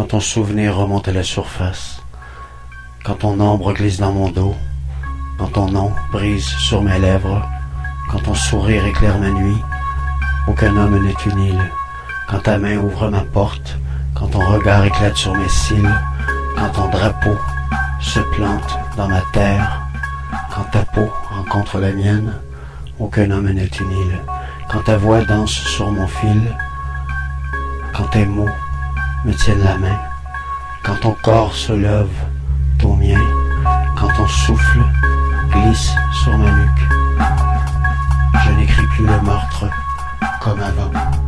quand ton souvenir remonte à la surface, quand ton ombre glisse dans mon dos, quand ton nom brise sur mes lèvres, quand ton sourire éclaire ma nuit, aucun homme n'est une île, quand ta main ouvre ma porte, quand ton regard éclate sur mes cils, quand ton drapeau se plante dans ma terre, quand ta peau rencontre la mienne, aucun homme n'est une île, quand ta voix danse sur mon fil, quand tes mots me tiennent la main, quand ton corps se lève au mien, quand ton souffle glisse sur ma nuque, je n'écris plus le meurtre comme avant.